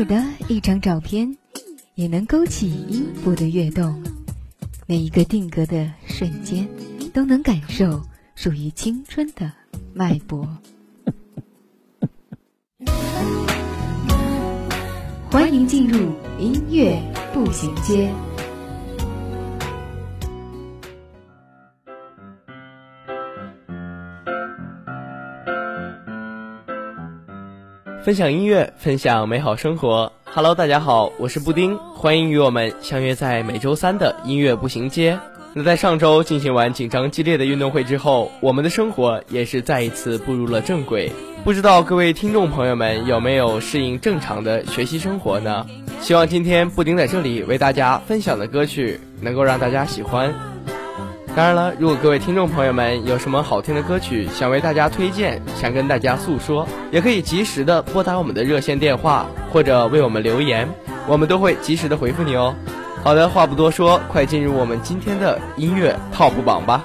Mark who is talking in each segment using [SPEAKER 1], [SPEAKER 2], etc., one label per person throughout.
[SPEAKER 1] 尔的一张照片，也能勾起音符的跃动。每一个定格的瞬间，都能感受属于青春的脉搏。欢迎进入音乐步行街。
[SPEAKER 2] 分享音乐，分享美好生活。Hello，大家好，我是布丁，欢迎与我们相约在每周三的音乐步行街。那在上周进行完紧张激烈的运动会之后，我们的生活也是再一次步入了正轨。不知道各位听众朋友们有没有适应正常的学习生活呢？希望今天布丁在这里为大家分享的歌曲能够让大家喜欢。当然了，如果各位听众朋友们有什么好听的歌曲想为大家推荐，想跟大家诉说，也可以及时的拨打我们的热线电话，或者为我们留言，我们都会及时的回复你哦。好的，话不多说，快进入我们今天的音乐 TOP 榜吧。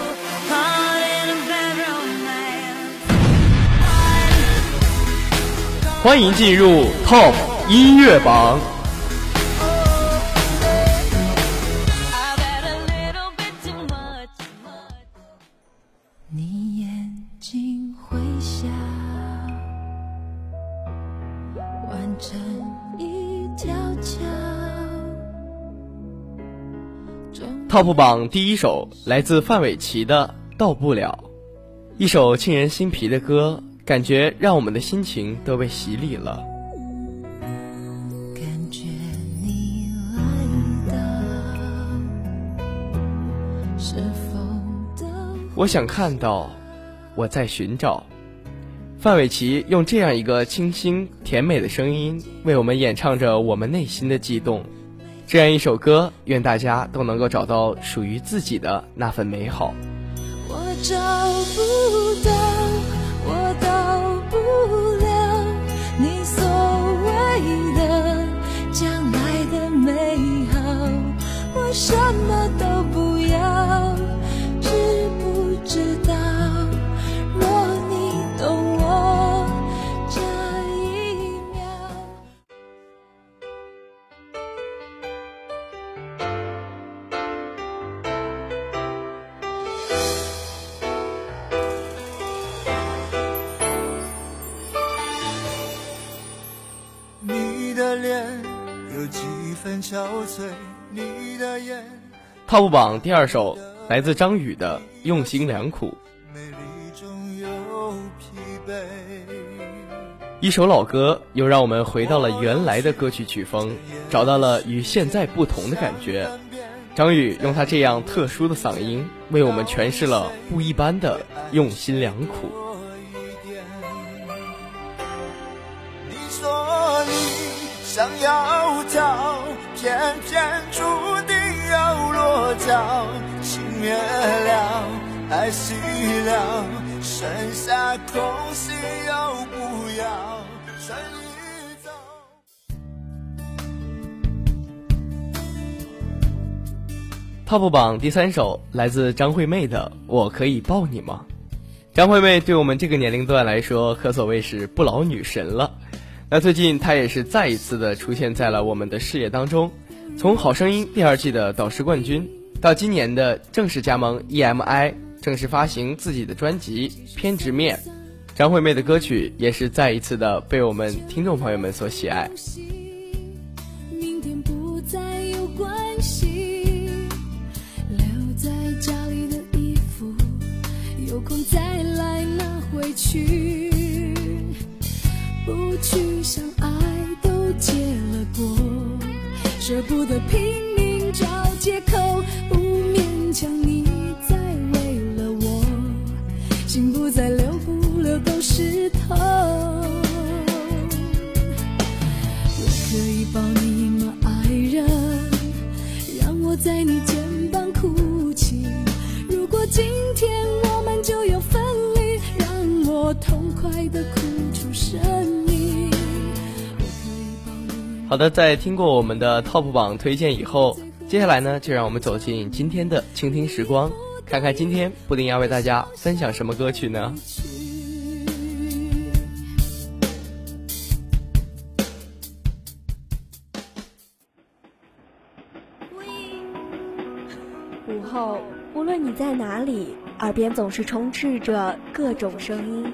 [SPEAKER 2] 欢迎进入 TOP 音乐榜。
[SPEAKER 1] 你眼睛会笑，完成一条桥。
[SPEAKER 2] TOP 榜第一首来自范玮琪的《到不了》，一首沁人心脾的歌。感觉让我们的心情都被洗礼了。我想看到，我在寻找。范玮琪用这样一个清新甜美的声音，为我们演唱着我们内心的悸动。这样一首歌，愿大家都能够找到属于自己的那份美好。
[SPEAKER 1] 我找不到。我到不了你所谓的将来的美好，我什么都
[SPEAKER 2] TOP 榜第二首来自张宇的《用心良苦》，一首老歌，又让我们回到了原来的歌曲曲风，找到了与现在不同的感觉。张宇用他这样特殊的嗓音，为我们诠释了不一般的用心良苦。
[SPEAKER 3] 你说你想要逃，偏偏注定要落脚。情灭了，爱熄了，剩下空心要不要。春已走。
[SPEAKER 2] TOP 榜第三首来自张惠妹的《我可以抱你吗》。张惠妹对我们这个年龄段来说，可所谓是不老女神了。那最近他也是再一次的出现在了我们的视野当中，从《好声音》第二季的导师冠军，到今年的正式加盟 EMI，正式发行自己的专辑《偏执面》，张惠妹的歌曲也是再一次的被我们听众朋友们所喜爱。
[SPEAKER 1] 明天不再有关系，留在家里的衣服，有空再来拿回去。
[SPEAKER 2] 好的，在听过我们的 TOP 榜推荐以后，接下来呢，就让我们走进今天的倾听时光，看看今天布丁要为大家分享什么歌曲呢？
[SPEAKER 4] 午后，无论你在哪里，耳边总是充斥着各种声音。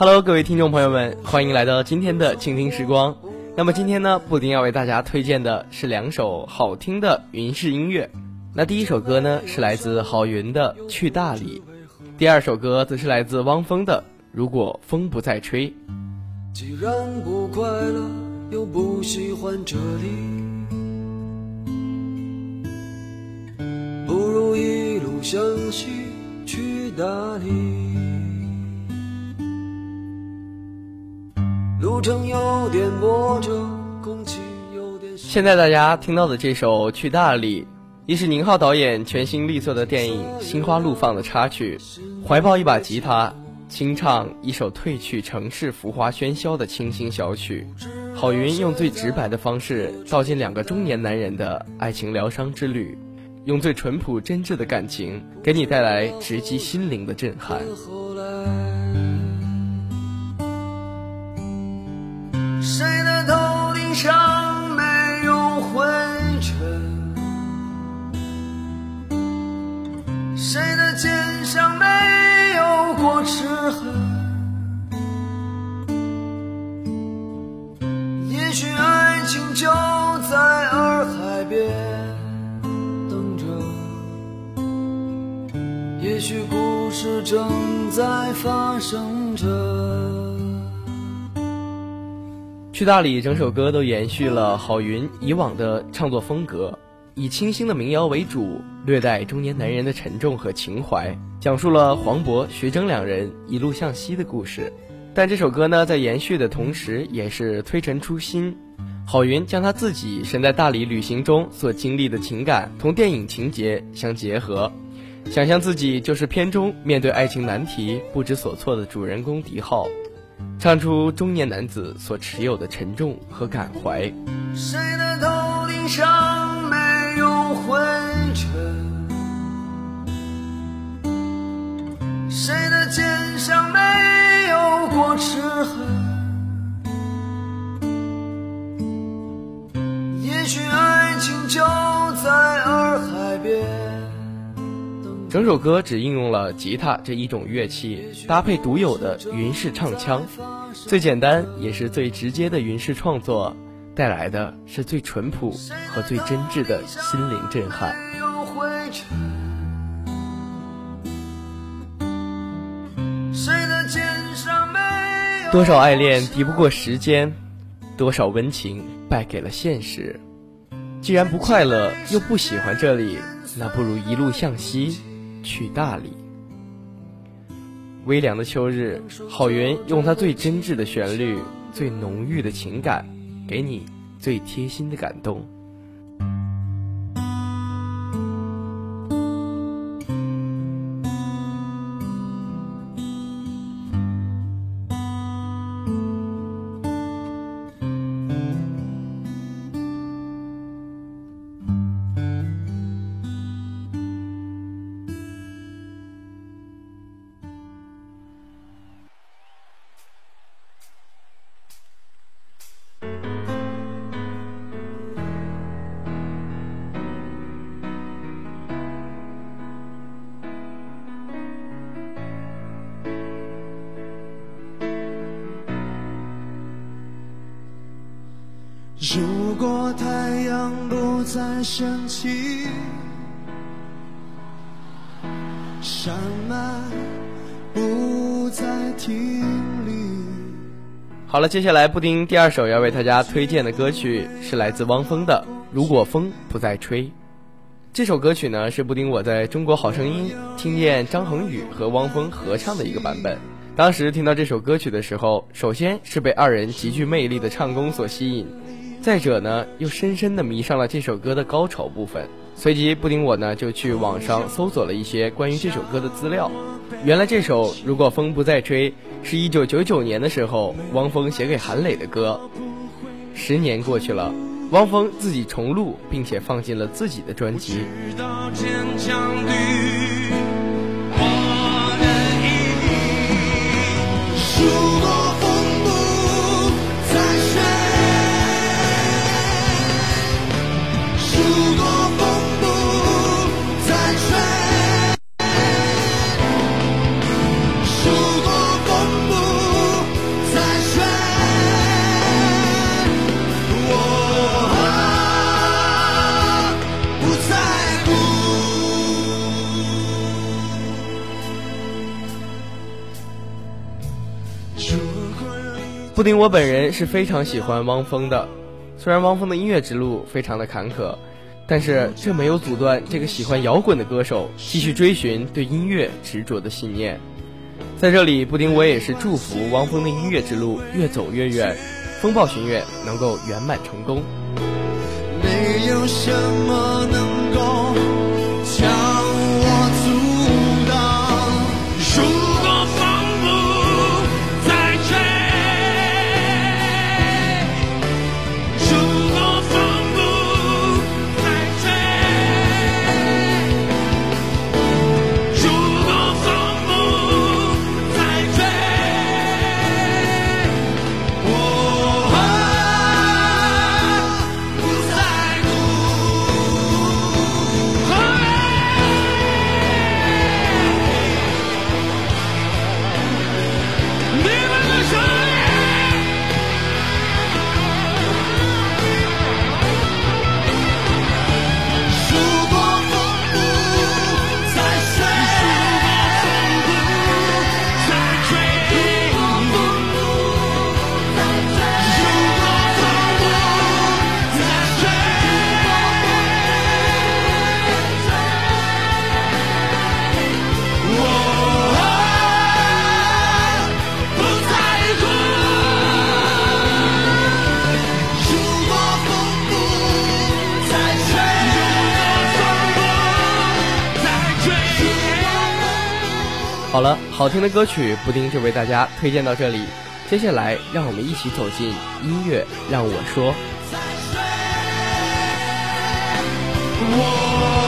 [SPEAKER 2] Hello，各位听众朋友们，欢迎来到今天的倾听时光。那么今天呢，布丁要为大家推荐的是两首好听的云式音乐。那第一首歌呢是来自郝云的《去大理》，第二首歌则是来自汪峰的《如果风不再吹》。
[SPEAKER 5] 既然不快乐，又不喜欢这里，不如一路向西去大理。路程有点波折，空气有点
[SPEAKER 2] 现在大家听到的这首《去大理》，一是宁浩导演全新力作的电影《心花怒放》的插曲，怀抱一把吉他，清唱一首褪去城市浮华喧嚣的清新小曲。郝云用最直白的方式道尽两个中年男人的爱情疗伤之旅，用最淳朴真挚的感情给你带来直击心灵的震撼。
[SPEAKER 5] 谁的肩上没有过齿痕？也许爱情就在洱海边等着，也许故事正在发生着。
[SPEAKER 2] 去大理整首歌都延续了郝云以往的唱作风格，以清新的民谣为主，略带中年男人的沉重和情怀，讲述了黄渤、徐峥两人一路向西的故事。但这首歌呢，在延续的同时，也是推陈出新。郝云将他自己身在大理旅行中所经历的情感同电影情节相结合，想象自己就是片中面对爱情难题不知所措的主人公狄浩。唱出中年男子所持有的沉重和感怀。
[SPEAKER 5] 谁的头顶上谁的肩上没有过齿痕？也许爱情就在洱海边。
[SPEAKER 2] 整首歌只应用了吉他这一种乐器，搭配独有的云式唱腔，最简单也是最直接的云式创作，带来的是最淳朴和最真挚的心灵震撼。多少爱恋敌不过时间，多少温情败给了现实。既然不快乐，又不喜欢这里，那不如一路向西，去大理。微凉的秋日，郝云用他最真挚的旋律、最浓郁的情感，给你最贴心的感动。
[SPEAKER 5] 再升起，山脉不再停立。
[SPEAKER 2] 好了，接下来布丁第二首要为大家推荐的歌曲是来自汪峰的《如果风不再吹》。这首歌曲呢是布丁我在中国好声音听见张恒宇和汪峰合唱的一个版本。当时听到这首歌曲的时候，首先是被二人极具魅力的唱功所吸引，再者呢又深深的迷上了这首歌的高潮部分。随即布丁我呢就去网上搜索了一些关于这首歌的资料。原来这首《如果风不再吹》是一九九九年的时候汪峰写给韩磊的歌。十年过去了，汪峰自己重录并且放进了自己的专辑。
[SPEAKER 5] 直到坚强的我的意义。
[SPEAKER 2] 丁我本人是非常喜欢汪峰的，虽然汪峰的音乐之路非常的坎坷，但是这没有阻断这个喜欢摇滚的歌手继续追寻对音乐执着的信念。在这里，布丁我也是祝福汪峰的音乐之路越走越远，风暴巡乐能够圆满成功。
[SPEAKER 5] 没有什么能
[SPEAKER 2] 好了，好听的歌曲，布丁就为大家推荐到这里。接下来，让我们一起走进音乐，让我说。
[SPEAKER 4] 我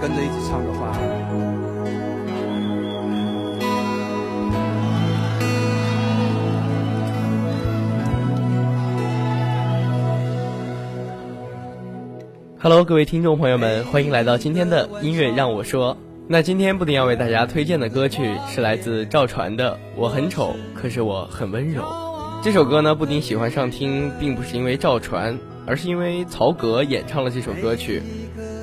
[SPEAKER 6] 跟着一起唱的话
[SPEAKER 2] ，Hello，各位听众朋友们，欢迎来到今天的音乐让我说。那今天布丁要为大家推荐的歌曲是来自赵传的《我很丑，可是我很温柔》。这首歌呢，布丁喜欢上听，并不是因为赵传，而是因为曹格演唱了这首歌曲。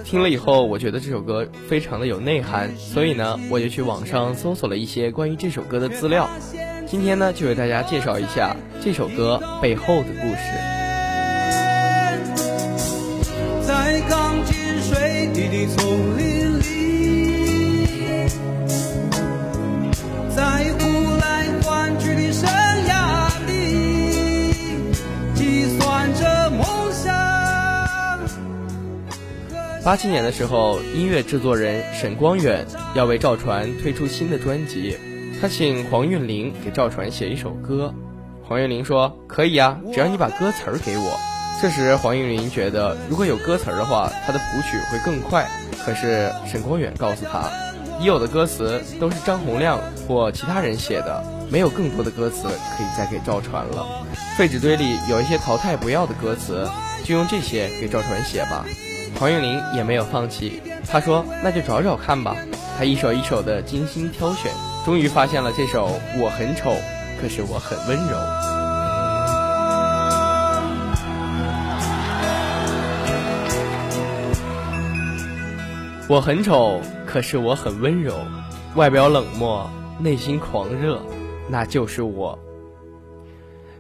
[SPEAKER 2] 听了以后，我觉得这首歌非常的有内涵，所以呢，我就去网上搜索了一些关于这首歌的资料。今天呢，就为大家介绍一下这首歌背后的故事。
[SPEAKER 5] 在钢筋水泥的丛林
[SPEAKER 2] 八七年的时候，音乐制作人沈光远要为赵传推出新的专辑，他请黄韵玲给赵传写一首歌。黄韵玲说：“可以啊，只要你把歌词儿给我。”这时，黄韵玲觉得如果有歌词儿的话，她的谱曲会更快。可是沈光远告诉她，已有的歌词都是张洪亮或其他人写的，没有更多的歌词可以再给赵传了。废纸堆里有一些淘汰不要的歌词，就用这些给赵传写吧。黄韵玲也没有放弃，她说：“那就找找看吧。”她一首一首的精心挑选，终于发现了这首《我很丑，可是我很温柔》。我很丑，可是我很温柔，外表冷漠，内心狂热，那就是我。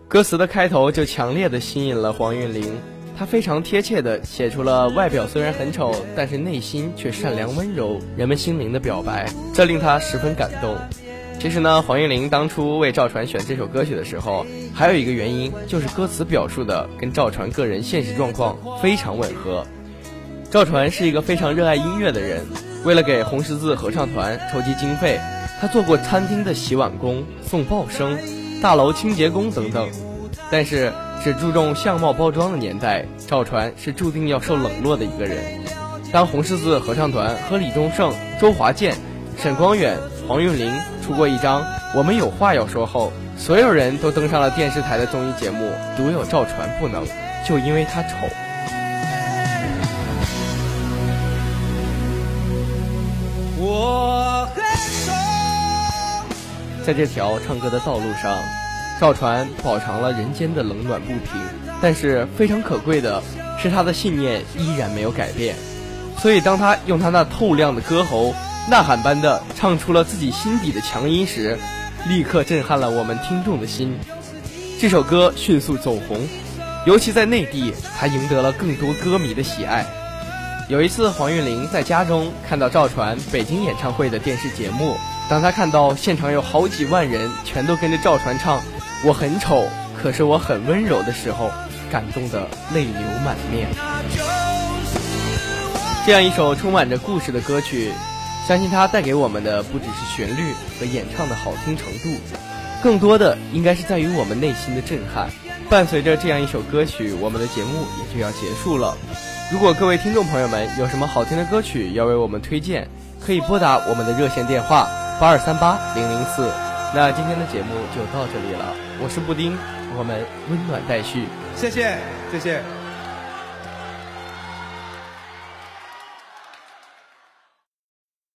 [SPEAKER 2] 歌词的开头就强烈的吸引了黄韵玲，他非常贴切的写出了外表虽然很丑，但是内心却善良温柔，人们心灵的表白，这令他十分感动。其实呢，黄韵玲当初为赵传选这首歌曲的时候，还有一个原因就是歌词表述的跟赵传个人现实状况非常吻合。赵传是一个非常热爱音乐的人，为了给红十字合唱团筹集经费，他做过餐厅的洗碗工、送报生、大楼清洁工等等。但是，只注重相貌包装的年代，赵传是注定要受冷落的一个人。当红十字合唱团和李宗盛、周华健、沈光远、黄韵玲出过一张《我们有话要说》后，所有人都登上了电视台的综艺节目，独有赵传不能，就因为他丑。
[SPEAKER 5] 我很丑，
[SPEAKER 2] 在这条唱歌的道路上，赵传饱尝了人间的冷暖不平，但是非常可贵的是他的信念依然没有改变。所以，当他用他那透亮的歌喉呐喊般的唱出了自己心底的强音时，立刻震撼了我们听众的心。这首歌迅速走红，尤其在内地，还赢得了更多歌迷的喜爱。有一次，黄韵玲在家中看到赵传北京演唱会的电视节目，当她看到现场有好几万人全都跟着赵传唱“我很丑，可是我很温柔”的时候，感动得泪流满面。这样一首充满着故事的歌曲，相信它带给我们的不只是旋律和演唱的好听程度，更多的应该是在于我们内心的震撼。伴随着这样一首歌曲，我们的节目也就要结束了。如果各位听众朋友们有什么好听的歌曲要为我们推荐，可以拨打我们的热线电话八二三八零零四。那今天的节目就到这里了，我是布丁，我们温暖待续。
[SPEAKER 6] 谢谢，谢谢。